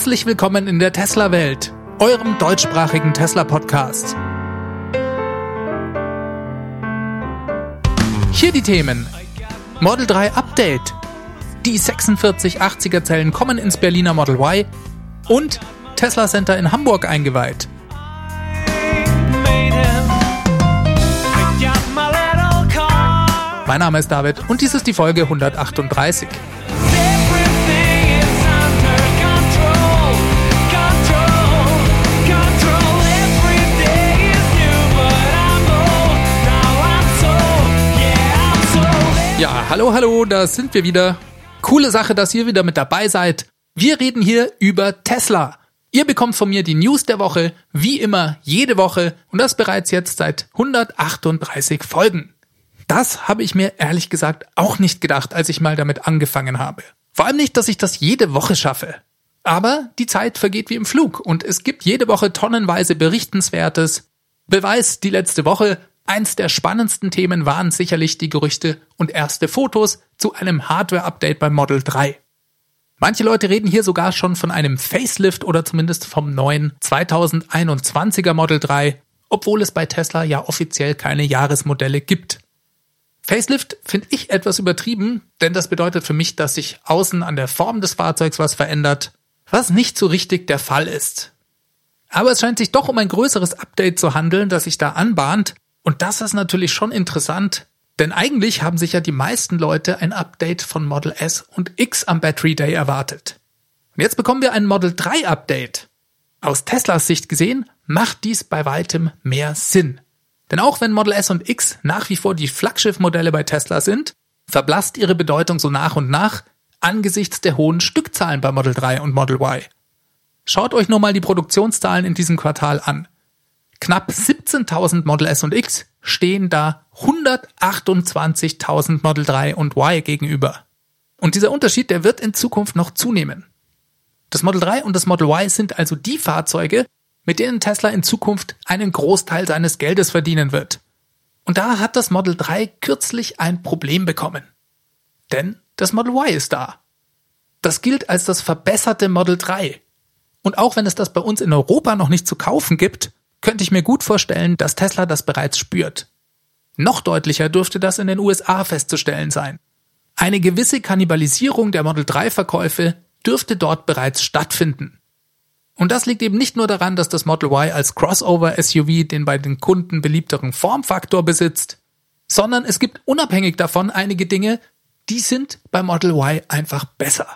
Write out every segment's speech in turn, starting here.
Herzlich willkommen in der Tesla-Welt, eurem deutschsprachigen Tesla-Podcast. Hier die Themen. Model 3 Update. Die 4680er Zellen kommen ins Berliner Model Y und Tesla Center in Hamburg eingeweiht. Mein Name ist David und dies ist die Folge 138. hallo, hallo, da sind wir wieder. Coole Sache, dass ihr wieder mit dabei seid. Wir reden hier über Tesla. Ihr bekommt von mir die News der Woche, wie immer, jede Woche und das bereits jetzt seit 138 Folgen. Das habe ich mir ehrlich gesagt auch nicht gedacht, als ich mal damit angefangen habe. Vor allem nicht, dass ich das jede Woche schaffe. Aber die Zeit vergeht wie im Flug und es gibt jede Woche tonnenweise Berichtenswertes. Beweis die letzte Woche, Eins der spannendsten Themen waren sicherlich die Gerüchte und erste Fotos zu einem Hardware-Update beim Model 3. Manche Leute reden hier sogar schon von einem Facelift oder zumindest vom neuen 2021er Model 3, obwohl es bei Tesla ja offiziell keine Jahresmodelle gibt. Facelift finde ich etwas übertrieben, denn das bedeutet für mich, dass sich außen an der Form des Fahrzeugs was verändert, was nicht so richtig der Fall ist. Aber es scheint sich doch um ein größeres Update zu handeln, das sich da anbahnt, und das ist natürlich schon interessant, denn eigentlich haben sich ja die meisten Leute ein Update von Model S und X am Battery Day erwartet. Und jetzt bekommen wir ein Model 3 Update. Aus Teslas Sicht gesehen macht dies bei weitem mehr Sinn. Denn auch wenn Model S und X nach wie vor die Flaggschiff-Modelle bei Tesla sind, verblasst ihre Bedeutung so nach und nach angesichts der hohen Stückzahlen bei Model 3 und Model Y. Schaut euch nur mal die Produktionszahlen in diesem Quartal an. Knapp 17.000 Model S und X stehen da 128.000 Model 3 und Y gegenüber. Und dieser Unterschied, der wird in Zukunft noch zunehmen. Das Model 3 und das Model Y sind also die Fahrzeuge, mit denen Tesla in Zukunft einen Großteil seines Geldes verdienen wird. Und da hat das Model 3 kürzlich ein Problem bekommen. Denn das Model Y ist da. Das gilt als das verbesserte Model 3. Und auch wenn es das bei uns in Europa noch nicht zu kaufen gibt, könnte ich mir gut vorstellen, dass Tesla das bereits spürt. Noch deutlicher dürfte das in den USA festzustellen sein. Eine gewisse Kannibalisierung der Model 3 Verkäufe dürfte dort bereits stattfinden. Und das liegt eben nicht nur daran, dass das Model Y als Crossover-SUV den bei den Kunden beliebteren Formfaktor besitzt, sondern es gibt unabhängig davon einige Dinge, die sind bei Model Y einfach besser.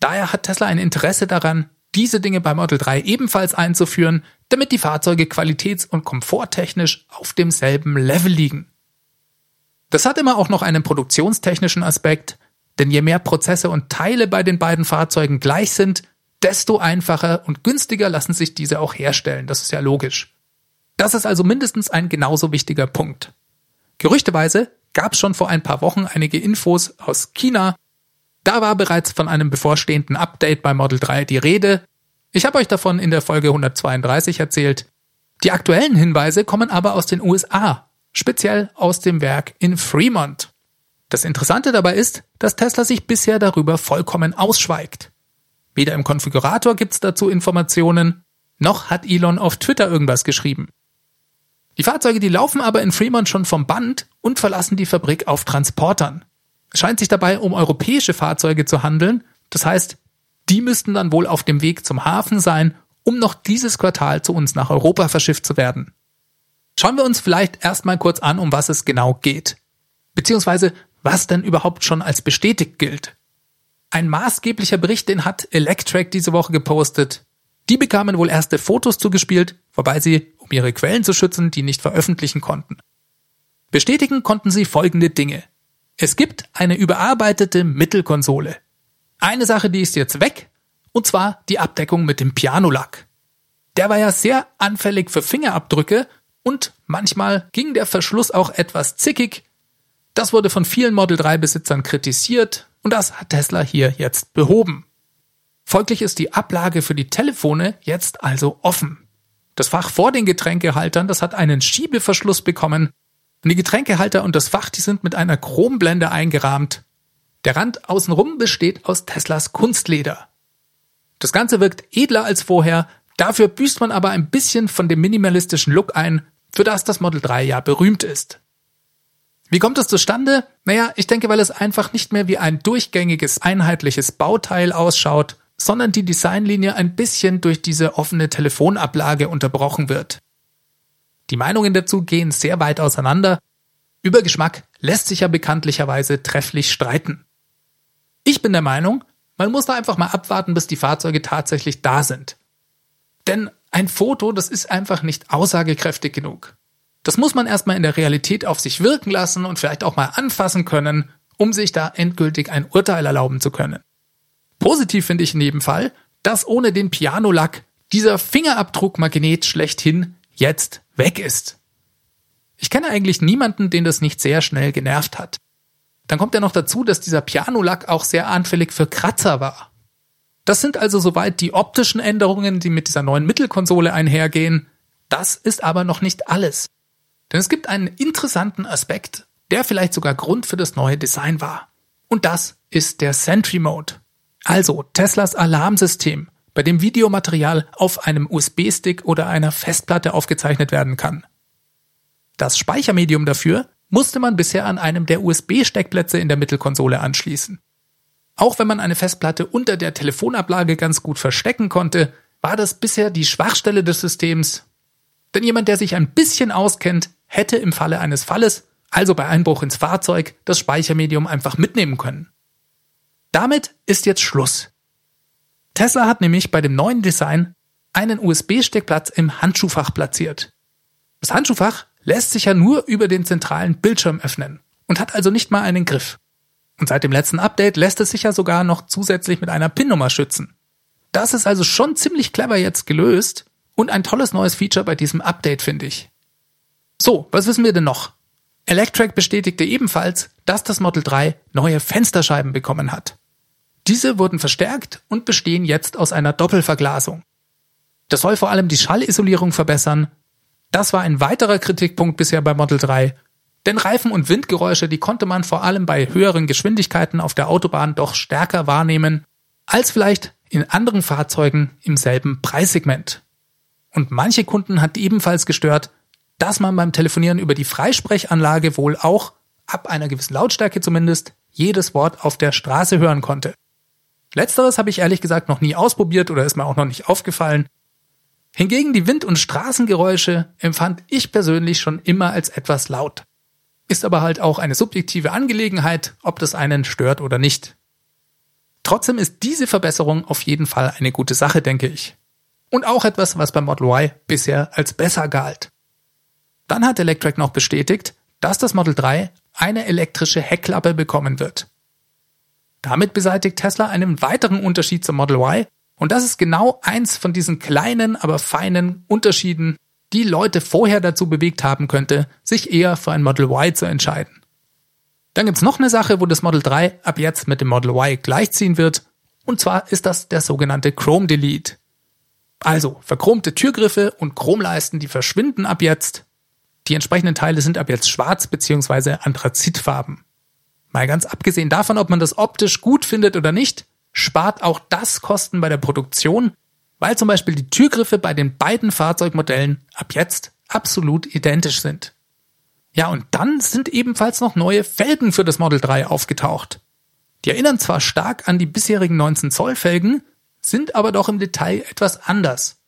Daher hat Tesla ein Interesse daran, diese Dinge beim Model 3 ebenfalls einzuführen, damit die Fahrzeuge qualitäts- und komforttechnisch auf demselben Level liegen. Das hat immer auch noch einen produktionstechnischen Aspekt, denn je mehr Prozesse und Teile bei den beiden Fahrzeugen gleich sind, desto einfacher und günstiger lassen sich diese auch herstellen, das ist ja logisch. Das ist also mindestens ein genauso wichtiger Punkt. Gerüchteweise gab es schon vor ein paar Wochen einige Infos aus China, da war bereits von einem bevorstehenden Update bei Model 3 die Rede. Ich habe euch davon in der Folge 132 erzählt. Die aktuellen Hinweise kommen aber aus den USA, speziell aus dem Werk in Fremont. Das Interessante dabei ist, dass Tesla sich bisher darüber vollkommen ausschweigt. Weder im Konfigurator gibt's dazu Informationen, noch hat Elon auf Twitter irgendwas geschrieben. Die Fahrzeuge, die laufen aber in Fremont schon vom Band und verlassen die Fabrik auf Transportern. Scheint sich dabei um europäische Fahrzeuge zu handeln. Das heißt, die müssten dann wohl auf dem Weg zum Hafen sein, um noch dieses Quartal zu uns nach Europa verschifft zu werden. Schauen wir uns vielleicht erstmal kurz an, um was es genau geht. Beziehungsweise, was denn überhaupt schon als bestätigt gilt. Ein maßgeblicher Bericht, den hat Electrack diese Woche gepostet. Die bekamen wohl erste Fotos zugespielt, wobei sie, um ihre Quellen zu schützen, die nicht veröffentlichen konnten. Bestätigen konnten sie folgende Dinge. Es gibt eine überarbeitete Mittelkonsole. Eine Sache, die ist jetzt weg, und zwar die Abdeckung mit dem Pianolack. Der war ja sehr anfällig für Fingerabdrücke und manchmal ging der Verschluss auch etwas zickig. Das wurde von vielen Model 3 Besitzern kritisiert und das hat Tesla hier jetzt behoben. Folglich ist die Ablage für die Telefone jetzt also offen. Das Fach vor den Getränkehaltern, das hat einen Schiebeverschluss bekommen und die Getränkehalter und das Fach, die sind mit einer Chromblende eingerahmt. Der Rand außenrum besteht aus Teslas Kunstleder. Das Ganze wirkt edler als vorher, dafür büßt man aber ein bisschen von dem minimalistischen Look ein, für das das Model 3 ja berühmt ist. Wie kommt das zustande? Naja, ich denke, weil es einfach nicht mehr wie ein durchgängiges, einheitliches Bauteil ausschaut, sondern die Designlinie ein bisschen durch diese offene Telefonablage unterbrochen wird. Die Meinungen dazu gehen sehr weit auseinander. Über Geschmack lässt sich ja bekanntlicherweise trefflich streiten. Ich bin der Meinung, man muss da einfach mal abwarten, bis die Fahrzeuge tatsächlich da sind. Denn ein Foto, das ist einfach nicht aussagekräftig genug. Das muss man erstmal in der Realität auf sich wirken lassen und vielleicht auch mal anfassen können, um sich da endgültig ein Urteil erlauben zu können. Positiv finde ich in jedem Fall, dass ohne den Pianolack dieser Fingerabdruckmagnet schlechthin jetzt weg ist. Ich kenne eigentlich niemanden, den das nicht sehr schnell genervt hat. Dann kommt ja noch dazu, dass dieser Pianolack auch sehr anfällig für Kratzer war. Das sind also soweit die optischen Änderungen, die mit dieser neuen Mittelkonsole einhergehen. Das ist aber noch nicht alles. Denn es gibt einen interessanten Aspekt, der vielleicht sogar Grund für das neue Design war. Und das ist der Sentry Mode. Also Teslas Alarmsystem, bei dem Videomaterial auf einem USB-Stick oder einer Festplatte aufgezeichnet werden kann. Das Speichermedium dafür musste man bisher an einem der USB-Steckplätze in der Mittelkonsole anschließen. Auch wenn man eine Festplatte unter der Telefonablage ganz gut verstecken konnte, war das bisher die Schwachstelle des Systems. Denn jemand, der sich ein bisschen auskennt, hätte im Falle eines Falles, also bei Einbruch ins Fahrzeug, das Speichermedium einfach mitnehmen können. Damit ist jetzt Schluss. Tesla hat nämlich bei dem neuen Design einen USB-Steckplatz im Handschuhfach platziert. Das Handschuhfach lässt sich ja nur über den zentralen Bildschirm öffnen und hat also nicht mal einen Griff. Und seit dem letzten Update lässt es sich ja sogar noch zusätzlich mit einer PIN-Nummer schützen. Das ist also schon ziemlich clever jetzt gelöst und ein tolles neues Feature bei diesem Update, finde ich. So, was wissen wir denn noch? Electrac bestätigte ebenfalls, dass das Model 3 neue Fensterscheiben bekommen hat. Diese wurden verstärkt und bestehen jetzt aus einer Doppelverglasung. Das soll vor allem die Schallisolierung verbessern. Das war ein weiterer Kritikpunkt bisher bei Model 3, denn Reifen- und Windgeräusche, die konnte man vor allem bei höheren Geschwindigkeiten auf der Autobahn doch stärker wahrnehmen, als vielleicht in anderen Fahrzeugen im selben Preissegment. Und manche Kunden hat ebenfalls gestört, dass man beim Telefonieren über die Freisprechanlage wohl auch, ab einer gewissen Lautstärke zumindest, jedes Wort auf der Straße hören konnte. Letzteres habe ich ehrlich gesagt noch nie ausprobiert oder ist mir auch noch nicht aufgefallen. Hingegen die Wind- und Straßengeräusche empfand ich persönlich schon immer als etwas laut. Ist aber halt auch eine subjektive Angelegenheit, ob das einen stört oder nicht. Trotzdem ist diese Verbesserung auf jeden Fall eine gute Sache, denke ich. Und auch etwas, was beim Model Y bisher als besser galt. Dann hat Electrek noch bestätigt, dass das Model 3 eine elektrische Heckklappe bekommen wird. Damit beseitigt Tesla einen weiteren Unterschied zum Model Y und das ist genau eins von diesen kleinen, aber feinen Unterschieden, die Leute vorher dazu bewegt haben könnte, sich eher für ein Model Y zu entscheiden. Dann gibt's noch eine Sache, wo das Model 3 ab jetzt mit dem Model Y gleichziehen wird, und zwar ist das der sogenannte Chrome Delete. Also verchromte Türgriffe und Chromleisten, die verschwinden ab jetzt die entsprechenden Teile sind ab jetzt schwarz bzw. anthrazitfarben. Mal ganz abgesehen davon, ob man das optisch gut findet oder nicht, spart auch das Kosten bei der Produktion, weil zum Beispiel die Türgriffe bei den beiden Fahrzeugmodellen ab jetzt absolut identisch sind. Ja, und dann sind ebenfalls noch neue Felgen für das Model 3 aufgetaucht. Die erinnern zwar stark an die bisherigen 19 Zoll Felgen, sind aber doch im Detail etwas anders.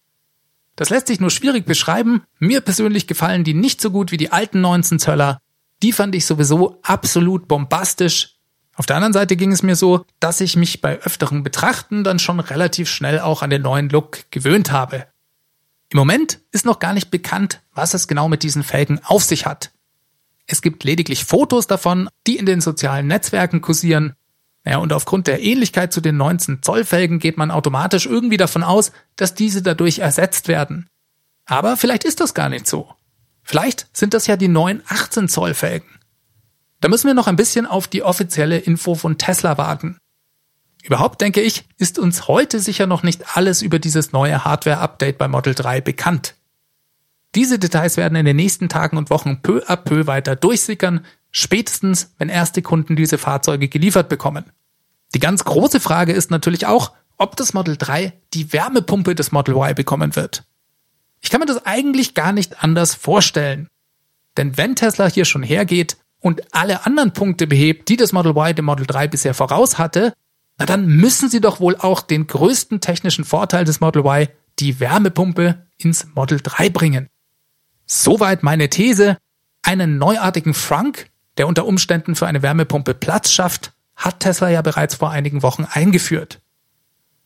Das lässt sich nur schwierig beschreiben. Mir persönlich gefallen die nicht so gut wie die alten 19 Zöller. Die fand ich sowieso absolut bombastisch. Auf der anderen Seite ging es mir so, dass ich mich bei öfteren Betrachten dann schon relativ schnell auch an den neuen Look gewöhnt habe. Im Moment ist noch gar nicht bekannt, was es genau mit diesen Felgen auf sich hat. Es gibt lediglich Fotos davon, die in den sozialen Netzwerken kursieren, naja, und aufgrund der Ähnlichkeit zu den 19 Zoll Felgen geht man automatisch irgendwie davon aus, dass diese dadurch ersetzt werden. Aber vielleicht ist das gar nicht so. Vielleicht sind das ja die neuen 18 Zoll Felgen. Da müssen wir noch ein bisschen auf die offizielle Info von Tesla warten. Überhaupt denke ich, ist uns heute sicher noch nicht alles über dieses neue Hardware-Update bei Model 3 bekannt. Diese Details werden in den nächsten Tagen und Wochen peu à peu weiter durchsickern, Spätestens, wenn erste Kunden diese Fahrzeuge geliefert bekommen. Die ganz große Frage ist natürlich auch, ob das Model 3 die Wärmepumpe des Model Y bekommen wird. Ich kann mir das eigentlich gar nicht anders vorstellen. Denn wenn Tesla hier schon hergeht und alle anderen Punkte behebt, die das Model Y dem Model 3 bisher voraus hatte, na dann müssen sie doch wohl auch den größten technischen Vorteil des Model Y, die Wärmepumpe, ins Model 3 bringen. Soweit meine These. Einen neuartigen Frunk, der unter Umständen für eine Wärmepumpe Platz schafft, hat Tesla ja bereits vor einigen Wochen eingeführt.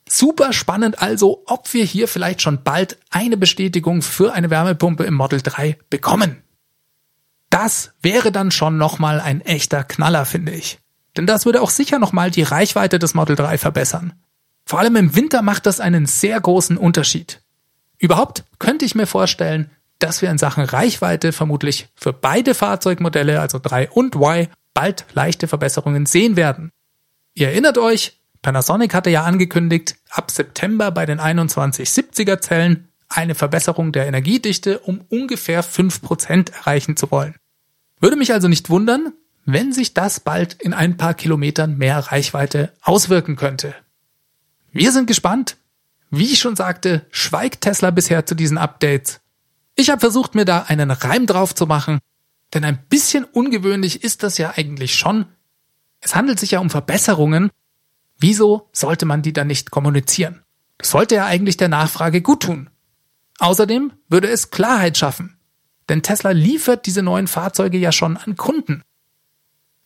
Super spannend also, ob wir hier vielleicht schon bald eine Bestätigung für eine Wärmepumpe im Model 3 bekommen. Das wäre dann schon nochmal ein echter Knaller, finde ich. Denn das würde auch sicher nochmal die Reichweite des Model 3 verbessern. Vor allem im Winter macht das einen sehr großen Unterschied. Überhaupt könnte ich mir vorstellen, dass wir in Sachen Reichweite vermutlich für beide Fahrzeugmodelle, also 3 und Y, bald leichte Verbesserungen sehen werden. Ihr erinnert euch, Panasonic hatte ja angekündigt, ab September bei den 2170er Zellen eine Verbesserung der Energiedichte um ungefähr 5% erreichen zu wollen. Würde mich also nicht wundern, wenn sich das bald in ein paar Kilometern mehr Reichweite auswirken könnte. Wir sind gespannt. Wie ich schon sagte, schweigt Tesla bisher zu diesen Updates. Ich habe versucht, mir da einen Reim drauf zu machen, denn ein bisschen ungewöhnlich ist das ja eigentlich schon. Es handelt sich ja um Verbesserungen. Wieso sollte man die dann nicht kommunizieren? Das sollte ja eigentlich der Nachfrage guttun. Außerdem würde es Klarheit schaffen. Denn Tesla liefert diese neuen Fahrzeuge ja schon an Kunden.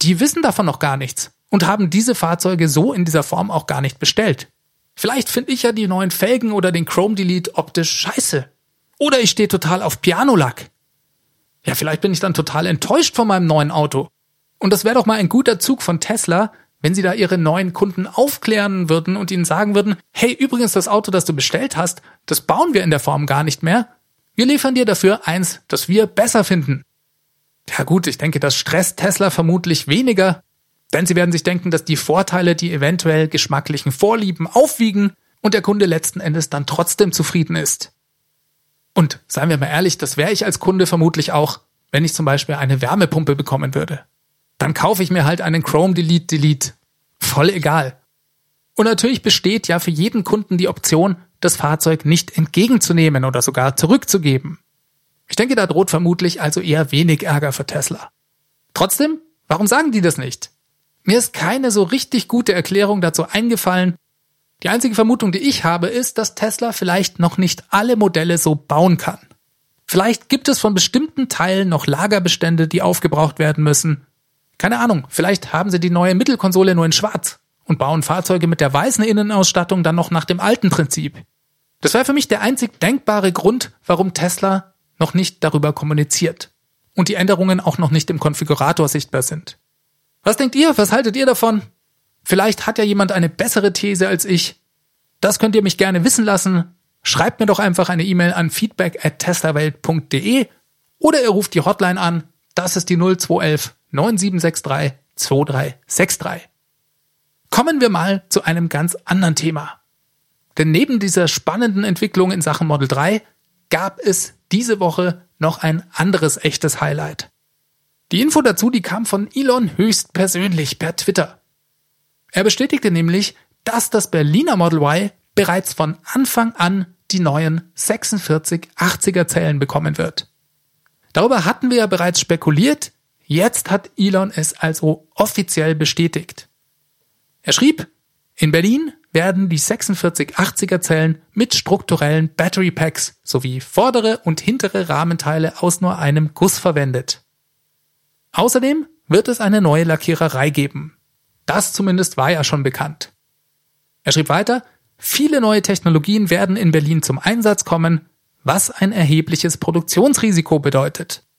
Die wissen davon noch gar nichts und haben diese Fahrzeuge so in dieser Form auch gar nicht bestellt. Vielleicht finde ich ja die neuen Felgen oder den Chrome Delete optisch scheiße. Oder ich stehe total auf Pianolack. Ja, vielleicht bin ich dann total enttäuscht von meinem neuen Auto. Und das wäre doch mal ein guter Zug von Tesla, wenn sie da ihre neuen Kunden aufklären würden und ihnen sagen würden, hey, übrigens das Auto, das du bestellt hast, das bauen wir in der Form gar nicht mehr. Wir liefern dir dafür eins, das wir besser finden. Ja gut, ich denke, das stresst Tesla vermutlich weniger, denn sie werden sich denken, dass die Vorteile die eventuell geschmacklichen Vorlieben aufwiegen und der Kunde letzten Endes dann trotzdem zufrieden ist. Und seien wir mal ehrlich, das wäre ich als Kunde vermutlich auch, wenn ich zum Beispiel eine Wärmepumpe bekommen würde dann kaufe ich mir halt einen Chrome Delete Delete. Voll egal. Und natürlich besteht ja für jeden Kunden die Option, das Fahrzeug nicht entgegenzunehmen oder sogar zurückzugeben. Ich denke, da droht vermutlich also eher wenig Ärger für Tesla. Trotzdem, warum sagen die das nicht? Mir ist keine so richtig gute Erklärung dazu eingefallen. Die einzige Vermutung, die ich habe, ist, dass Tesla vielleicht noch nicht alle Modelle so bauen kann. Vielleicht gibt es von bestimmten Teilen noch Lagerbestände, die aufgebraucht werden müssen. Keine Ahnung, vielleicht haben sie die neue Mittelkonsole nur in schwarz und bauen Fahrzeuge mit der weißen Innenausstattung dann noch nach dem alten Prinzip. Das wäre für mich der einzig denkbare Grund, warum Tesla noch nicht darüber kommuniziert und die Änderungen auch noch nicht im Konfigurator sichtbar sind. Was denkt ihr? Was haltet ihr davon? Vielleicht hat ja jemand eine bessere These als ich. Das könnt ihr mich gerne wissen lassen. Schreibt mir doch einfach eine E-Mail an feedback at teslawelt.de oder ihr ruft die Hotline an. Das ist die 0211 9763 2363. Kommen wir mal zu einem ganz anderen Thema. Denn neben dieser spannenden Entwicklung in Sachen Model 3 gab es diese Woche noch ein anderes echtes Highlight. Die Info dazu, die kam von Elon höchst persönlich per Twitter. Er bestätigte nämlich, dass das Berliner Model Y bereits von Anfang an die neuen 4680er Zellen bekommen wird. Darüber hatten wir ja bereits spekuliert, Jetzt hat Elon es also offiziell bestätigt. Er schrieb, in Berlin werden die 4680er Zellen mit strukturellen Battery Packs sowie vordere und hintere Rahmenteile aus nur einem Guss verwendet. Außerdem wird es eine neue Lackiererei geben. Das zumindest war ja schon bekannt. Er schrieb weiter, viele neue Technologien werden in Berlin zum Einsatz kommen, was ein erhebliches Produktionsrisiko bedeutet.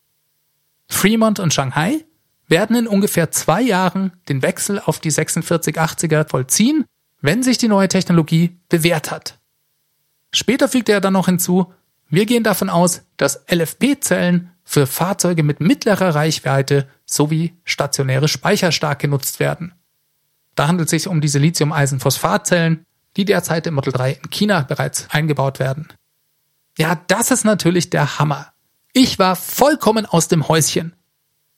Fremont und Shanghai werden in ungefähr zwei Jahren den Wechsel auf die 4680er vollziehen, wenn sich die neue Technologie bewährt hat. Später fügte er dann noch hinzu, wir gehen davon aus, dass LFP-Zellen für Fahrzeuge mit mittlerer Reichweite sowie stationäre Speicher stark genutzt werden. Da handelt es sich um diese Lithium-Eisen-Phosphat-Zellen, die derzeit im Model 3 in China bereits eingebaut werden. Ja, das ist natürlich der Hammer. Ich war vollkommen aus dem Häuschen.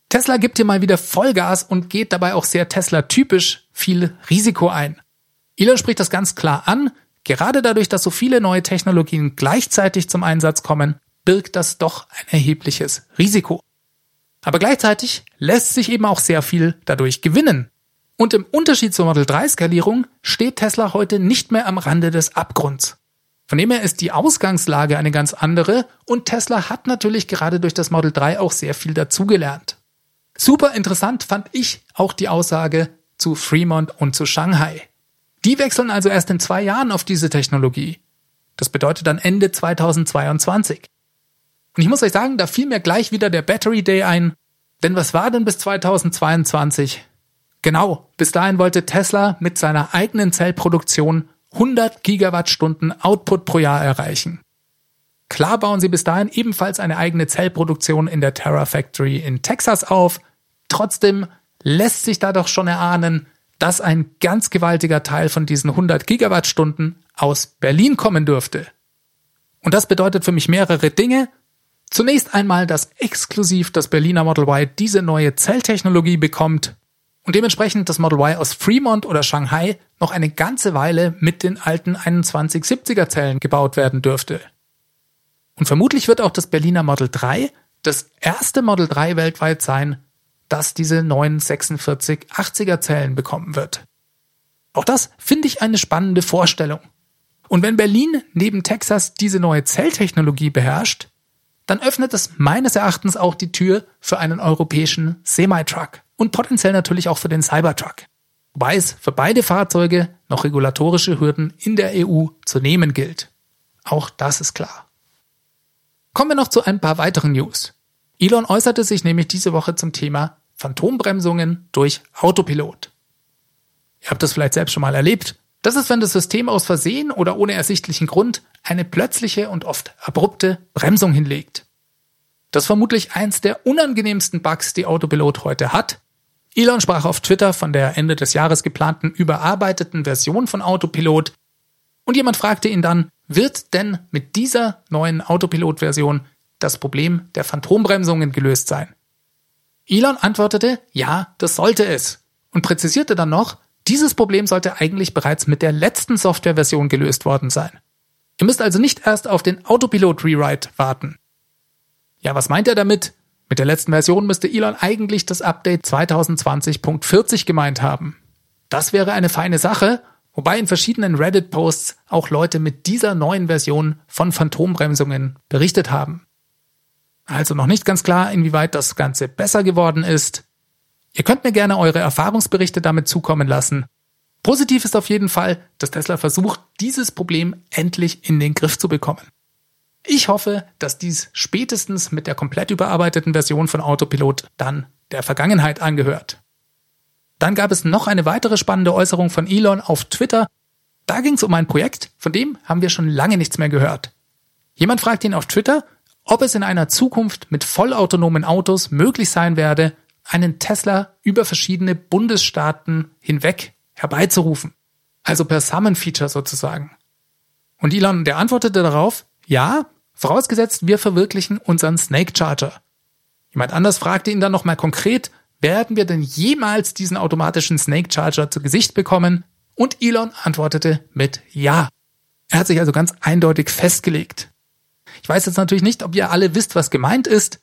Tesla gibt hier mal wieder Vollgas und geht dabei auch sehr Tesla-typisch viel Risiko ein. Elon spricht das ganz klar an. gerade dadurch, dass so viele neue Technologien gleichzeitig zum Einsatz kommen, birgt das doch ein erhebliches Risiko. Aber gleichzeitig lässt sich eben auch sehr viel dadurch gewinnen. Und im Unterschied zur Model 3 Skalierung steht Tesla heute nicht mehr am Rande des Abgrunds. Von dem her ist die Ausgangslage eine ganz andere und Tesla hat natürlich gerade durch das Model 3 auch sehr viel dazugelernt. Super interessant fand ich auch die Aussage zu Fremont und zu Shanghai. Die wechseln also erst in zwei Jahren auf diese Technologie. Das bedeutet dann Ende 2022. Und ich muss euch sagen, da fiel mir gleich wieder der Battery Day ein. Denn was war denn bis 2022? Genau, bis dahin wollte Tesla mit seiner eigenen Zellproduktion 100 Gigawattstunden Output pro Jahr erreichen. Klar bauen sie bis dahin ebenfalls eine eigene Zellproduktion in der Terra Factory in Texas auf. Trotzdem lässt sich da doch schon erahnen, dass ein ganz gewaltiger Teil von diesen 100 Gigawattstunden aus Berlin kommen dürfte. Und das bedeutet für mich mehrere Dinge. Zunächst einmal, dass exklusiv das Berliner Model Y diese neue Zelltechnologie bekommt und dementsprechend das Model Y aus Fremont oder Shanghai noch eine ganze Weile mit den alten 2170er Zellen gebaut werden dürfte. Und vermutlich wird auch das Berliner Model 3 das erste Model 3 weltweit sein, das diese neuen 4680er Zellen bekommen wird. Auch das finde ich eine spannende Vorstellung. Und wenn Berlin neben Texas diese neue Zelltechnologie beherrscht, dann öffnet es meines Erachtens auch die Tür für einen europäischen Semi-Truck und potenziell natürlich auch für den Cybertruck. Wobei es für beide Fahrzeuge noch regulatorische Hürden in der EU zu nehmen gilt. Auch das ist klar. Kommen wir noch zu ein paar weiteren News. Elon äußerte sich nämlich diese Woche zum Thema Phantombremsungen durch Autopilot. Ihr habt das vielleicht selbst schon mal erlebt. Das ist, wenn das System aus Versehen oder ohne ersichtlichen Grund eine plötzliche und oft abrupte Bremsung hinlegt. Das ist vermutlich eins der unangenehmsten Bugs, die Autopilot heute hat. Elon sprach auf Twitter von der Ende des Jahres geplanten überarbeiteten Version von Autopilot und jemand fragte ihn dann, wird denn mit dieser neuen Autopilot-Version das Problem der Phantombremsungen gelöst sein? Elon antwortete, ja, das sollte es und präzisierte dann noch, dieses Problem sollte eigentlich bereits mit der letzten Softwareversion gelöst worden sein. Ihr müsst also nicht erst auf den Autopilot Rewrite warten. Ja, was meint er damit? Mit der letzten Version müsste Elon eigentlich das Update 2020.40 gemeint haben. Das wäre eine feine Sache, wobei in verschiedenen Reddit-Posts auch Leute mit dieser neuen Version von Phantombremsungen berichtet haben. Also noch nicht ganz klar, inwieweit das Ganze besser geworden ist. Ihr könnt mir gerne eure Erfahrungsberichte damit zukommen lassen. Positiv ist auf jeden Fall, dass Tesla versucht, dieses Problem endlich in den Griff zu bekommen. Ich hoffe, dass dies spätestens mit der komplett überarbeiteten Version von Autopilot dann der Vergangenheit angehört. Dann gab es noch eine weitere spannende Äußerung von Elon auf Twitter. Da ging es um ein Projekt, von dem haben wir schon lange nichts mehr gehört. Jemand fragt ihn auf Twitter, ob es in einer Zukunft mit vollautonomen Autos möglich sein werde, einen Tesla über verschiedene Bundesstaaten hinweg herbeizurufen. Also per Summon Feature sozusagen. Und Elon, der antwortete darauf, ja, vorausgesetzt wir verwirklichen unseren Snake Charger. Jemand anders fragte ihn dann nochmal konkret, werden wir denn jemals diesen automatischen Snake Charger zu Gesicht bekommen? Und Elon antwortete mit Ja. Er hat sich also ganz eindeutig festgelegt. Ich weiß jetzt natürlich nicht, ob ihr alle wisst, was gemeint ist.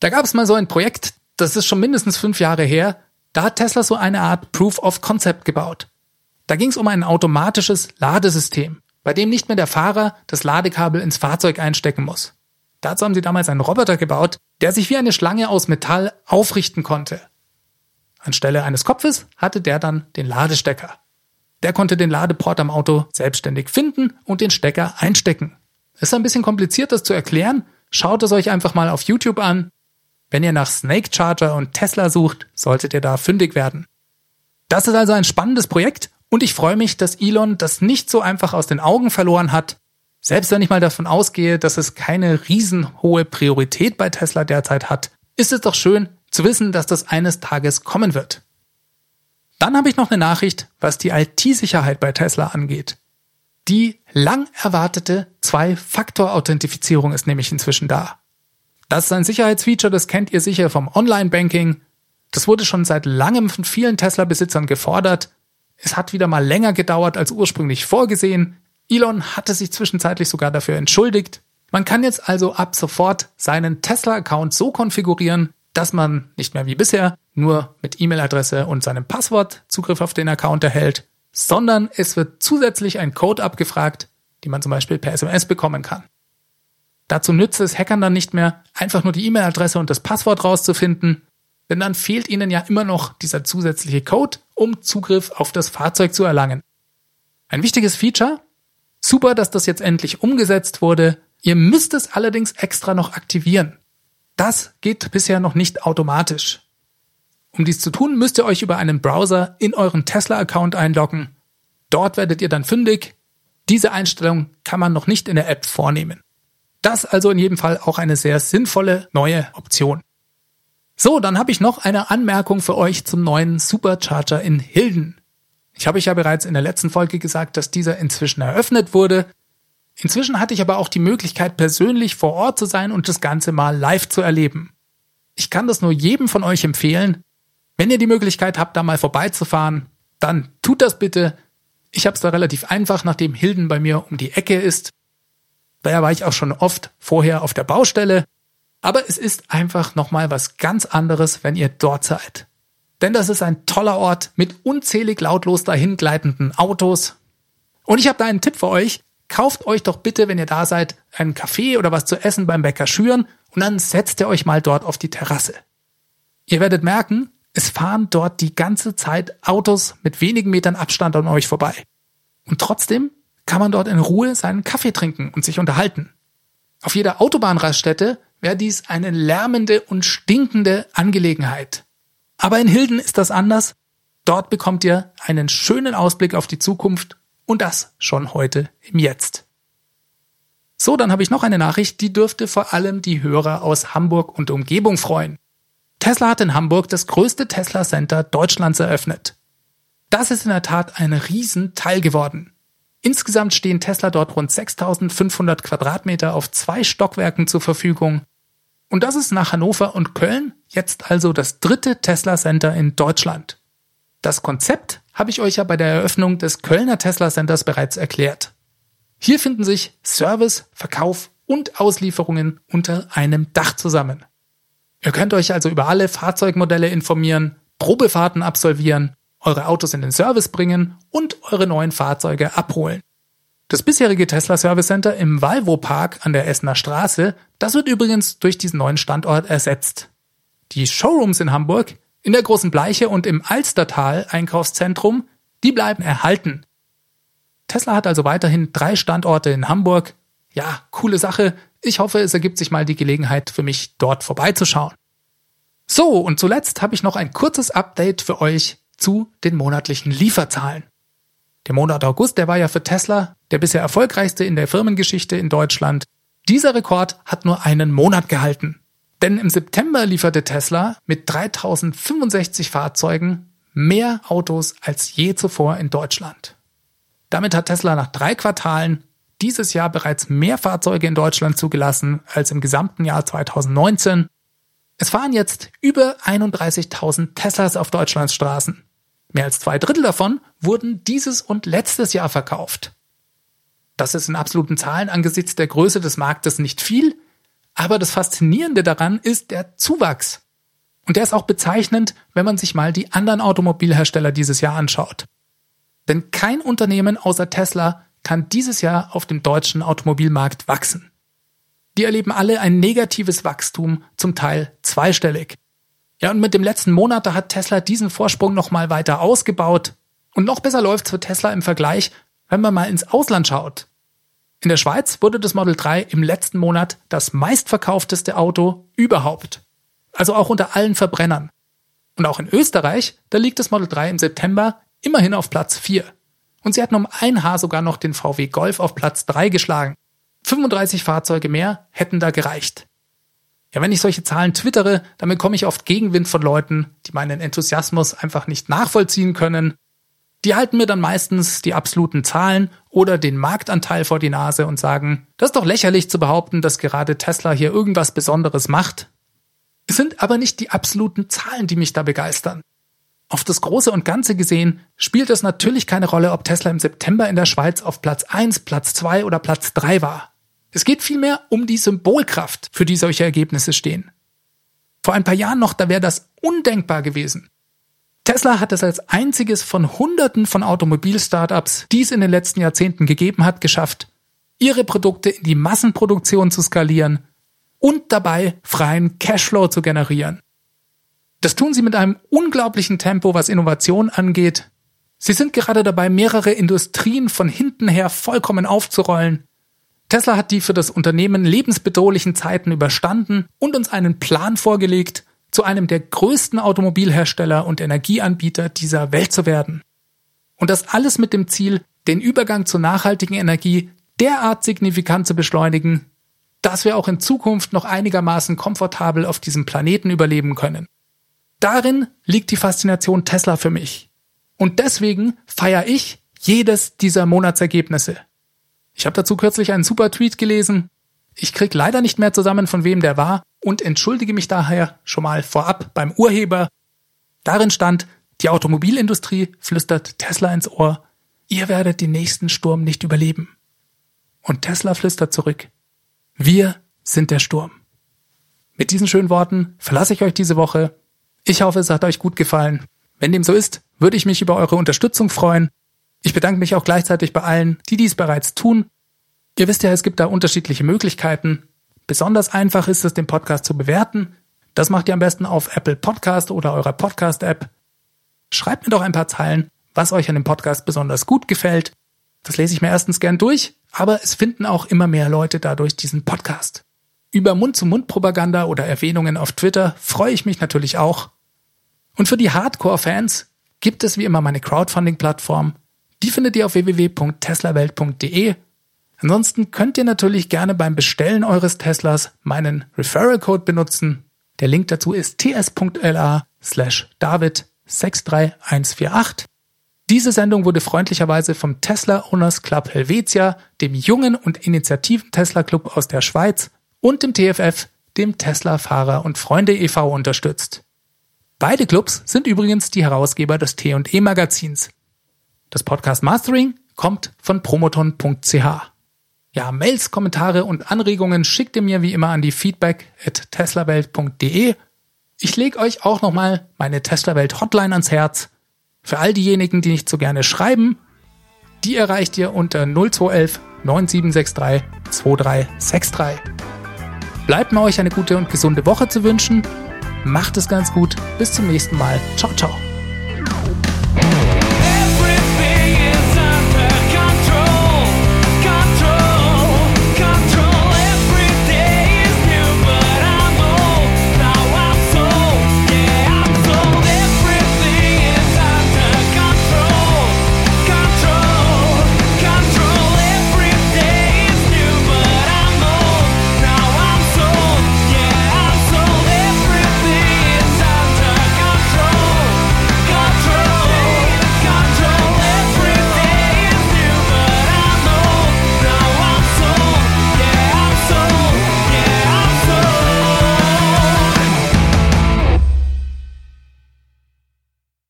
Da gab es mal so ein Projekt, das ist schon mindestens fünf Jahre her. Da hat Tesla so eine Art Proof of Concept gebaut. Da ging es um ein automatisches Ladesystem bei dem nicht mehr der Fahrer das Ladekabel ins Fahrzeug einstecken muss. Dazu haben sie damals einen Roboter gebaut, der sich wie eine Schlange aus Metall aufrichten konnte. Anstelle eines Kopfes hatte der dann den Ladestecker. Der konnte den Ladeport am Auto selbstständig finden und den Stecker einstecken. Ist ein bisschen kompliziert, das zu erklären. Schaut es euch einfach mal auf YouTube an. Wenn ihr nach Snake Charger und Tesla sucht, solltet ihr da fündig werden. Das ist also ein spannendes Projekt und ich freue mich, dass Elon das nicht so einfach aus den Augen verloren hat. Selbst wenn ich mal davon ausgehe, dass es keine riesenhohe Priorität bei Tesla derzeit hat, ist es doch schön zu wissen, dass das eines Tages kommen wird. Dann habe ich noch eine Nachricht, was die IT-Sicherheit bei Tesla angeht. Die lang erwartete Zwei-Faktor-Authentifizierung ist nämlich inzwischen da. Das ist ein Sicherheitsfeature, das kennt ihr sicher vom Online-Banking. Das wurde schon seit langem von vielen Tesla-Besitzern gefordert es hat wieder mal länger gedauert als ursprünglich vorgesehen. Elon hatte sich zwischenzeitlich sogar dafür entschuldigt. Man kann jetzt also ab sofort seinen Tesla-Account so konfigurieren, dass man nicht mehr wie bisher nur mit E-Mail-Adresse und seinem Passwort Zugriff auf den Account erhält, sondern es wird zusätzlich ein Code abgefragt, die man zum Beispiel per SMS bekommen kann. Dazu nützt es Hackern dann nicht mehr, einfach nur die E-Mail-Adresse und das Passwort rauszufinden, denn dann fehlt ihnen ja immer noch dieser zusätzliche Code, um Zugriff auf das Fahrzeug zu erlangen. Ein wichtiges Feature? Super, dass das jetzt endlich umgesetzt wurde. Ihr müsst es allerdings extra noch aktivieren. Das geht bisher noch nicht automatisch. Um dies zu tun, müsst ihr euch über einen Browser in euren Tesla-Account einloggen. Dort werdet ihr dann fündig. Diese Einstellung kann man noch nicht in der App vornehmen. Das also in jedem Fall auch eine sehr sinnvolle neue Option. So, dann habe ich noch eine Anmerkung für euch zum neuen Supercharger in Hilden. Ich habe euch ja bereits in der letzten Folge gesagt, dass dieser inzwischen eröffnet wurde. Inzwischen hatte ich aber auch die Möglichkeit, persönlich vor Ort zu sein und das Ganze mal live zu erleben. Ich kann das nur jedem von euch empfehlen. Wenn ihr die Möglichkeit habt, da mal vorbeizufahren, dann tut das bitte. Ich habe es da relativ einfach, nachdem Hilden bei mir um die Ecke ist. Daher war ich auch schon oft vorher auf der Baustelle. Aber es ist einfach nochmal was ganz anderes, wenn ihr dort seid. Denn das ist ein toller Ort mit unzählig lautlos dahingleitenden Autos. Und ich habe da einen Tipp für euch. Kauft euch doch bitte, wenn ihr da seid, einen Kaffee oder was zu essen beim Bäcker Schüren und dann setzt ihr euch mal dort auf die Terrasse. Ihr werdet merken, es fahren dort die ganze Zeit Autos mit wenigen Metern Abstand an euch vorbei. Und trotzdem kann man dort in Ruhe seinen Kaffee trinken und sich unterhalten. Auf jeder Autobahnraststätte wäre dies eine lärmende und stinkende Angelegenheit. Aber in Hilden ist das anders. Dort bekommt ihr einen schönen Ausblick auf die Zukunft und das schon heute im Jetzt. So, dann habe ich noch eine Nachricht, die dürfte vor allem die Hörer aus Hamburg und Umgebung freuen. Tesla hat in Hamburg das größte Tesla Center Deutschlands eröffnet. Das ist in der Tat ein Riesenteil geworden. Insgesamt stehen Tesla dort rund 6500 Quadratmeter auf zwei Stockwerken zur Verfügung. Und das ist nach Hannover und Köln jetzt also das dritte Tesla Center in Deutschland. Das Konzept habe ich euch ja bei der Eröffnung des Kölner Tesla Centers bereits erklärt. Hier finden sich Service, Verkauf und Auslieferungen unter einem Dach zusammen. Ihr könnt euch also über alle Fahrzeugmodelle informieren, Probefahrten absolvieren, eure Autos in den Service bringen und eure neuen Fahrzeuge abholen. Das bisherige Tesla Service Center im Valvo Park an der Essener Straße, das wird übrigens durch diesen neuen Standort ersetzt. Die Showrooms in Hamburg, in der Großen Bleiche und im Alstertal Einkaufszentrum, die bleiben erhalten. Tesla hat also weiterhin drei Standorte in Hamburg. Ja, coole Sache. Ich hoffe, es ergibt sich mal die Gelegenheit für mich, dort vorbeizuschauen. So, und zuletzt habe ich noch ein kurzes Update für euch zu den monatlichen Lieferzahlen. Der Monat August, der war ja für Tesla der bisher erfolgreichste in der Firmengeschichte in Deutschland. Dieser Rekord hat nur einen Monat gehalten. Denn im September lieferte Tesla mit 3065 Fahrzeugen mehr Autos als je zuvor in Deutschland. Damit hat Tesla nach drei Quartalen dieses Jahr bereits mehr Fahrzeuge in Deutschland zugelassen als im gesamten Jahr 2019. Es fahren jetzt über 31.000 Teslas auf Deutschlands Straßen. Mehr als zwei Drittel davon wurden dieses und letztes Jahr verkauft. Das ist in absoluten Zahlen angesichts der Größe des Marktes nicht viel, aber das Faszinierende daran ist der Zuwachs. Und der ist auch bezeichnend, wenn man sich mal die anderen Automobilhersteller dieses Jahr anschaut. Denn kein Unternehmen außer Tesla kann dieses Jahr auf dem deutschen Automobilmarkt wachsen. Die erleben alle ein negatives Wachstum, zum Teil zweistellig. Ja, und mit dem letzten Monat, da hat Tesla diesen Vorsprung nochmal weiter ausgebaut. Und noch besser läuft's für Tesla im Vergleich, wenn man mal ins Ausland schaut. In der Schweiz wurde das Model 3 im letzten Monat das meistverkaufteste Auto überhaupt. Also auch unter allen Verbrennern. Und auch in Österreich, da liegt das Model 3 im September immerhin auf Platz 4. Und sie hatten um ein Haar sogar noch den VW Golf auf Platz 3 geschlagen. 35 Fahrzeuge mehr hätten da gereicht. Ja, wenn ich solche Zahlen twittere, dann bekomme ich oft Gegenwind von Leuten, die meinen Enthusiasmus einfach nicht nachvollziehen können. Die halten mir dann meistens die absoluten Zahlen oder den Marktanteil vor die Nase und sagen, das ist doch lächerlich zu behaupten, dass gerade Tesla hier irgendwas Besonderes macht. Es sind aber nicht die absoluten Zahlen, die mich da begeistern. Auf das Große und Ganze gesehen spielt es natürlich keine Rolle, ob Tesla im September in der Schweiz auf Platz 1, Platz 2 oder Platz 3 war. Es geht vielmehr um die Symbolkraft, für die solche Ergebnisse stehen. Vor ein paar Jahren noch, da wäre das undenkbar gewesen. Tesla hat es als einziges von Hunderten von Automobil-Startups, die es in den letzten Jahrzehnten gegeben hat, geschafft, ihre Produkte in die Massenproduktion zu skalieren und dabei freien Cashflow zu generieren. Das tun sie mit einem unglaublichen Tempo, was Innovation angeht. Sie sind gerade dabei, mehrere Industrien von hinten her vollkommen aufzurollen. Tesla hat die für das Unternehmen lebensbedrohlichen Zeiten überstanden und uns einen Plan vorgelegt, zu einem der größten Automobilhersteller und Energieanbieter dieser Welt zu werden. Und das alles mit dem Ziel, den Übergang zur nachhaltigen Energie derart signifikant zu beschleunigen, dass wir auch in Zukunft noch einigermaßen komfortabel auf diesem Planeten überleben können. Darin liegt die Faszination Tesla für mich. Und deswegen feiere ich jedes dieser Monatsergebnisse. Ich habe dazu kürzlich einen super Tweet gelesen. Ich krieg leider nicht mehr zusammen, von wem der war, und entschuldige mich daher schon mal vorab beim Urheber. Darin stand, die Automobilindustrie flüstert Tesla ins Ohr, ihr werdet den nächsten Sturm nicht überleben. Und Tesla flüstert zurück, wir sind der Sturm. Mit diesen schönen Worten verlasse ich euch diese Woche. Ich hoffe, es hat euch gut gefallen. Wenn dem so ist, würde ich mich über eure Unterstützung freuen. Ich bedanke mich auch gleichzeitig bei allen, die dies bereits tun. Ihr wisst ja, es gibt da unterschiedliche Möglichkeiten. Besonders einfach ist es, den Podcast zu bewerten. Das macht ihr am besten auf Apple Podcast oder eurer Podcast-App. Schreibt mir doch ein paar Zeilen, was euch an dem Podcast besonders gut gefällt. Das lese ich mir erstens gern durch, aber es finden auch immer mehr Leute dadurch diesen Podcast. Über Mund-zu-Mund-Propaganda oder Erwähnungen auf Twitter freue ich mich natürlich auch. Und für die Hardcore-Fans gibt es wie immer meine Crowdfunding-Plattform. Die findet ihr auf www.teslawelt.de. Ansonsten könnt ihr natürlich gerne beim Bestellen eures Teslas meinen Referral-Code benutzen. Der Link dazu ist ts.la slash david 63148. Diese Sendung wurde freundlicherweise vom Tesla Owners Club Helvetia, dem jungen und initiativen Tesla Club aus der Schweiz und dem TFF, dem Tesla Fahrer und Freunde e.V. unterstützt. Beide Clubs sind übrigens die Herausgeber des T&E Magazins. Das Podcast Mastering kommt von promoton.ch. Ja, Mails, Kommentare und Anregungen schickt ihr mir wie immer an die feedback at teslawelt.de. Ich lege euch auch nochmal meine Teslawelt Hotline ans Herz. Für all diejenigen, die nicht so gerne schreiben, die erreicht ihr unter 0211 9763 2363. Bleibt mir euch eine gute und gesunde Woche zu wünschen Macht es ganz gut. Bis zum nächsten Mal. Ciao, ciao.